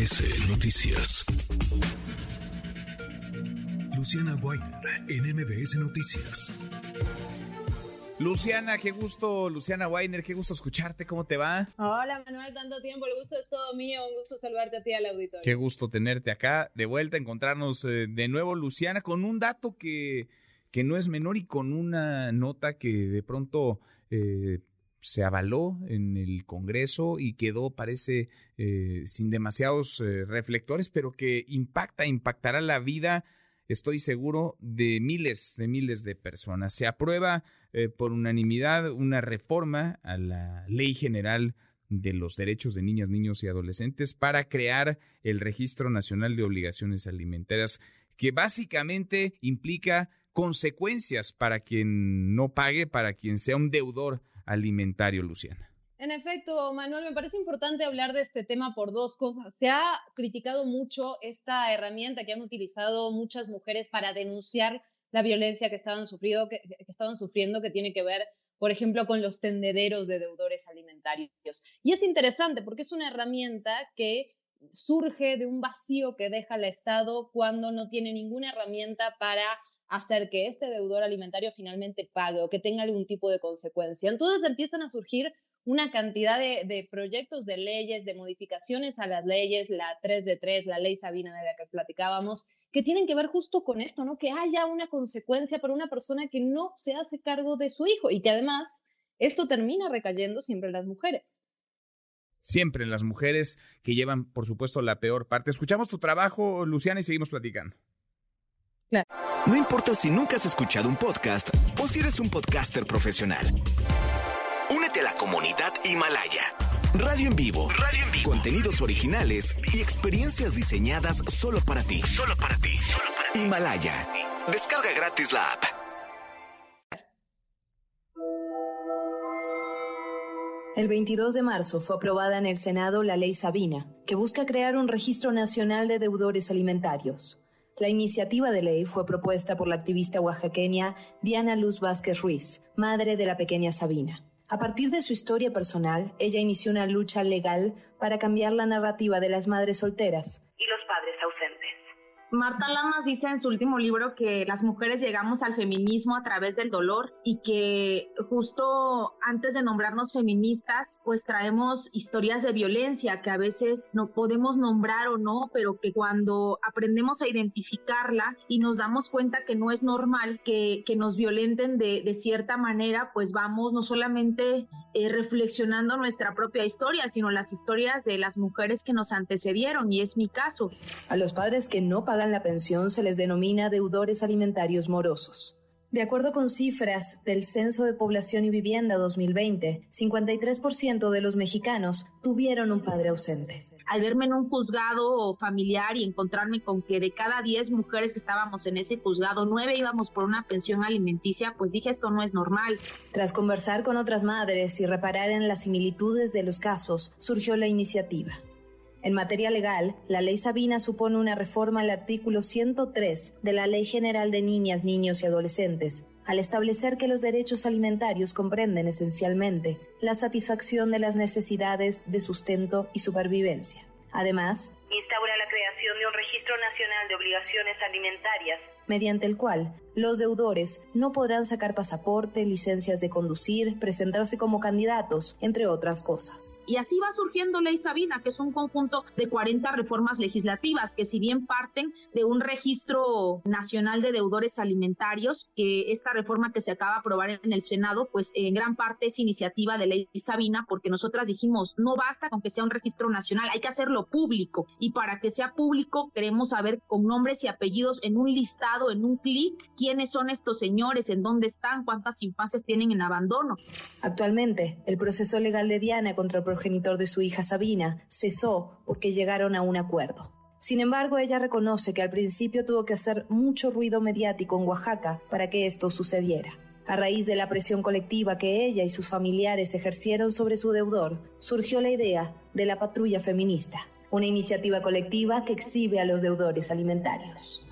MBS Noticias. Luciana Weiner en MBS Noticias. Luciana, qué gusto, Luciana Weiner, qué gusto escucharte, ¿cómo te va? Hola Manuel, tanto tiempo, el gusto es todo mío, un gusto saludarte a ti al auditorio. Qué gusto tenerte acá, de vuelta, encontrarnos eh, de nuevo, Luciana, con un dato que, que no es menor y con una nota que de pronto eh, se avaló en el Congreso y quedó, parece, eh, sin demasiados reflectores, pero que impacta, impactará la vida estoy seguro, de miles, de miles de personas. Se aprueba eh, por unanimidad una reforma a la Ley General de los Derechos de Niñas, Niños y Adolescentes para crear el Registro Nacional de Obligaciones Alimentarias, que básicamente implica consecuencias para quien no pague, para quien sea un deudor alimentario, Luciana. En efecto, Manuel, me parece importante hablar de este tema por dos cosas. Se ha criticado mucho esta herramienta que han utilizado muchas mujeres para denunciar la violencia que estaban, sufriendo, que, estaban sufriendo, que tiene que ver, por ejemplo, con los tendederos de deudores alimentarios. Y es interesante porque es una herramienta que surge de un vacío que deja el Estado cuando no tiene ninguna herramienta para hacer que este deudor alimentario finalmente pague o que tenga algún tipo de consecuencia. Entonces empiezan a surgir una cantidad de, proyectos de leyes, de modificaciones a las leyes, la 3 de 3, la ley Sabina de la que platicábamos, que tienen que ver justo con esto, ¿no? Que haya una consecuencia para una persona que no se hace cargo de su hijo y que además esto termina recayendo siempre en las mujeres. Siempre en las mujeres que llevan, por supuesto, la peor parte. Escuchamos tu trabajo, Luciana, y seguimos platicando. No importa si nunca has escuchado un podcast o si eres un podcaster profesional de la comunidad Himalaya. Radio en vivo. Radio en vivo. Contenidos originales y experiencias diseñadas solo para ti. Solo para ti. Himalaya. Descarga gratis la app. El 22 de marzo fue aprobada en el Senado la Ley Sabina, que busca crear un registro nacional de deudores alimentarios. La iniciativa de ley fue propuesta por la activista oaxaqueña Diana Luz Vázquez Ruiz, madre de la pequeña Sabina. A partir de su historia personal, ella inició una lucha legal para cambiar la narrativa de las madres solteras y los. Marta Lamas dice en su último libro que las mujeres llegamos al feminismo a través del dolor y que justo antes de nombrarnos feministas, pues traemos historias de violencia que a veces no podemos nombrar o no, pero que cuando aprendemos a identificarla y nos damos cuenta que no es normal que, nos violenten de, de, cierta manera, pues vamos no solamente eh, reflexionando nuestra propia historia, sino las historias de las mujeres que nos antecedieron y es mi caso. A los padres que no pagan la pensión se les denomina deudores alimentarios morosos. De acuerdo con cifras del Censo de Población y Vivienda 2020, 53% de los mexicanos tuvieron un padre ausente. Al verme en un juzgado familiar y encontrarme con que de cada 10 mujeres que estábamos en ese juzgado, 9 íbamos por una pensión alimenticia, pues dije esto no es normal. Tras conversar con otras madres y reparar en las similitudes de los casos, surgió la iniciativa. En materia legal, la ley Sabina supone una reforma al artículo 103 de la Ley General de Niñas, Niños y Adolescentes, al establecer que los derechos alimentarios comprenden esencialmente la satisfacción de las necesidades de sustento y supervivencia. Además, instaura registro nacional de obligaciones alimentarias, mediante el cual los deudores no podrán sacar pasaporte, licencias de conducir, presentarse como candidatos, entre otras cosas. Y así va surgiendo Ley Sabina, que es un conjunto de 40 reformas legislativas que si bien parten de un registro nacional de deudores alimentarios, que esta reforma que se acaba de aprobar en el Senado, pues en gran parte es iniciativa de Ley Sabina, porque nosotras dijimos, no basta con que sea un registro nacional, hay que hacerlo público. Y para que sea público, queremos saber con nombres y apellidos en un listado, en un clic, quiénes son estos señores, en dónde están, cuántas infancias tienen en abandono. Actualmente, el proceso legal de Diana contra el progenitor de su hija Sabina cesó porque llegaron a un acuerdo. Sin embargo, ella reconoce que al principio tuvo que hacer mucho ruido mediático en Oaxaca para que esto sucediera. A raíz de la presión colectiva que ella y sus familiares ejercieron sobre su deudor, surgió la idea de la patrulla feminista, una iniciativa colectiva que exhibe a los deudores alimentarios.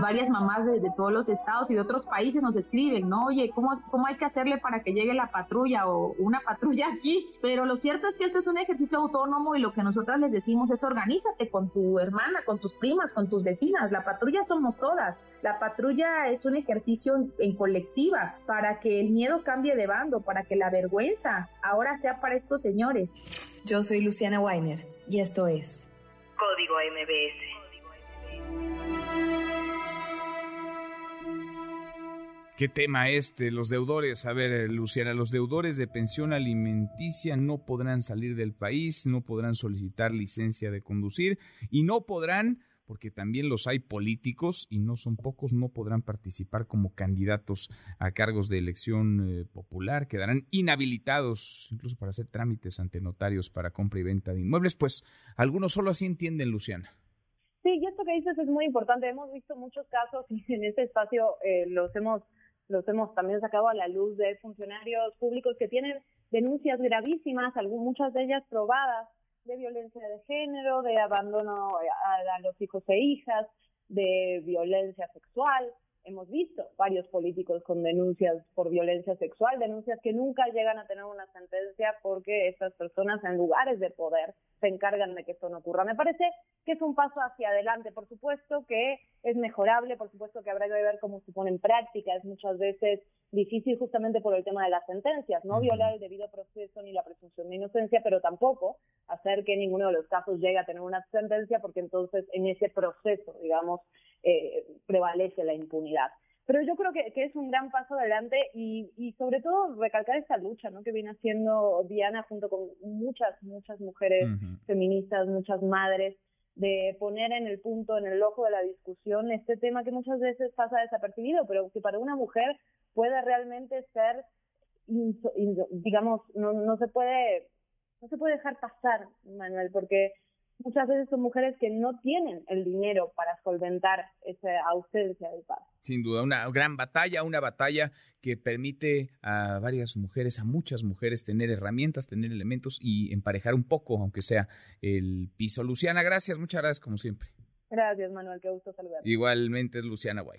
Varias mamás de, todos los estados y de otros países nos escriben, ¿no? Oye, ¿cómo, ¿cómo hay que hacerle para que llegue la patrulla o una patrulla aquí? Pero lo cierto es que este es un ejercicio autónomo y lo que nosotras les decimos es organízate con tu hermana, con tus primas, con tus vecinas. La patrulla somos todas. La patrulla es un ejercicio en colectiva para que el miedo cambie de bando, para que la vergüenza ahora sea para estos señores. Yo soy Luciana Weiner y esto es Código MBS. ¿Qué tema este? Los deudores, a ver, Luciana, los deudores de pensión alimenticia no podrán salir del país, no podrán solicitar licencia de conducir y no podrán, porque también los hay políticos y no son pocos, no podrán participar como candidatos a cargos de elección eh, popular, quedarán inhabilitados incluso para hacer trámites ante notarios para compra y venta de inmuebles, pues algunos solo así entienden, Luciana. Sí, y esto que dices es muy importante. Hemos visto muchos casos y en este espacio eh, los hemos los hemos también sacado a la luz de funcionarios públicos que tienen denuncias gravísimas, muchas de ellas probadas, de violencia de género, de abandono a, a los hijos e hijas, de violencia sexual. Hemos visto varios políticos con denuncias por violencia sexual, denuncias que nunca llegan a tener una sentencia porque estas personas en lugares de poder se encargan de que esto no ocurra. Me parece que es un paso hacia adelante, por supuesto que es mejorable, por supuesto que habrá que ver cómo se pone en práctica, es muchas veces difícil justamente por el tema de las sentencias, no violar el debido proceso ni la presunción de inocencia, pero tampoco hacer que ninguno de los casos llegue a tener una sentencia porque entonces en ese proceso, digamos, eh, prevalece la impunidad. Pero yo creo que, es un gran paso adelante y, y, sobre todo recalcar esta lucha ¿no? que viene haciendo Diana junto con muchas, muchas mujeres feministas, muchas madres, de poner en el punto, en el ojo de la discusión este tema que muchas veces pasa desapercibido, pero que para una mujer puede realmente ser, digamos, no, no se puede no se puede dejar pasar, Manuel, porque muchas veces son mujeres que no tienen el dinero para solventar esa ausencia del padre. Sin duda, una gran batalla, una batalla que permite a varias mujeres, a muchas mujeres, tener herramientas, tener elementos y emparejar un poco, aunque sea el piso. Luciana, gracias, muchas gracias como siempre. Gracias, Manuel, qué gusto saludarte. Igualmente es Luciana Guay.